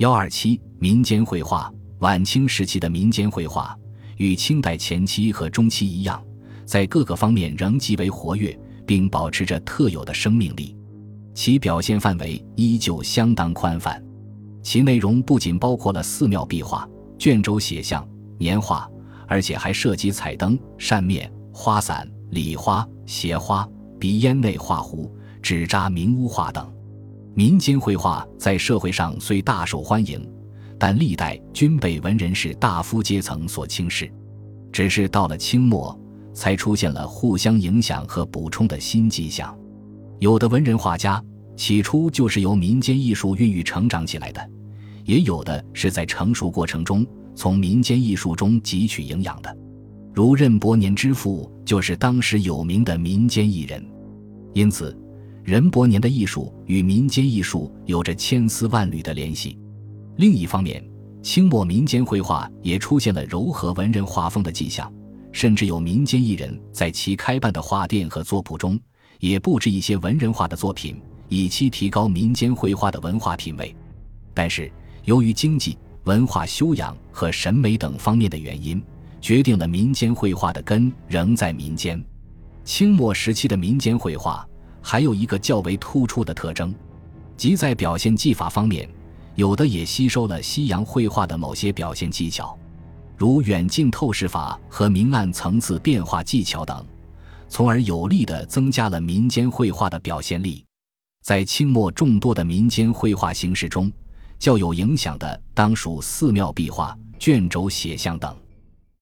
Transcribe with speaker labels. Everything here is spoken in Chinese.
Speaker 1: 幺二七民间绘画，晚清时期的民间绘画与清代前期和中期一样，在各个方面仍极为活跃，并保持着特有的生命力。其表现范围依旧相当宽泛，其内容不仅包括了寺庙壁画、卷轴写像、年画，而且还涉及彩灯、扇面、花伞、礼花、鞋花、鼻烟内画壶、纸扎明屋画等。民间绘画在社会上虽大受欢迎，但历代均被文人士大夫阶层所轻视。只是到了清末，才出现了互相影响和补充的新迹象。有的文人画家起初就是由民间艺术孕育成长起来的，也有的是在成熟过程中从民间艺术中汲取营养的。如任伯年之父就是当时有名的民间艺人，因此。任伯年的艺术与民间艺术有着千丝万缕的联系。另一方面，清末民间绘画也出现了柔和文人画风的迹象，甚至有民间艺人在其开办的画店和作铺中也布置一些文人画的作品，以期提高民间绘画的文化品位。但是，由于经济、文化修养和审美等方面的原因，决定了民间绘画的根仍在民间。清末时期的民间绘画。还有一个较为突出的特征，即在表现技法方面，有的也吸收了西洋绘画的某些表现技巧，如远近透视法和明暗层次变化技巧等，从而有力地增加了民间绘画的表现力。在清末众多的民间绘画形式中，较有影响的当属寺庙壁画、卷轴写像等。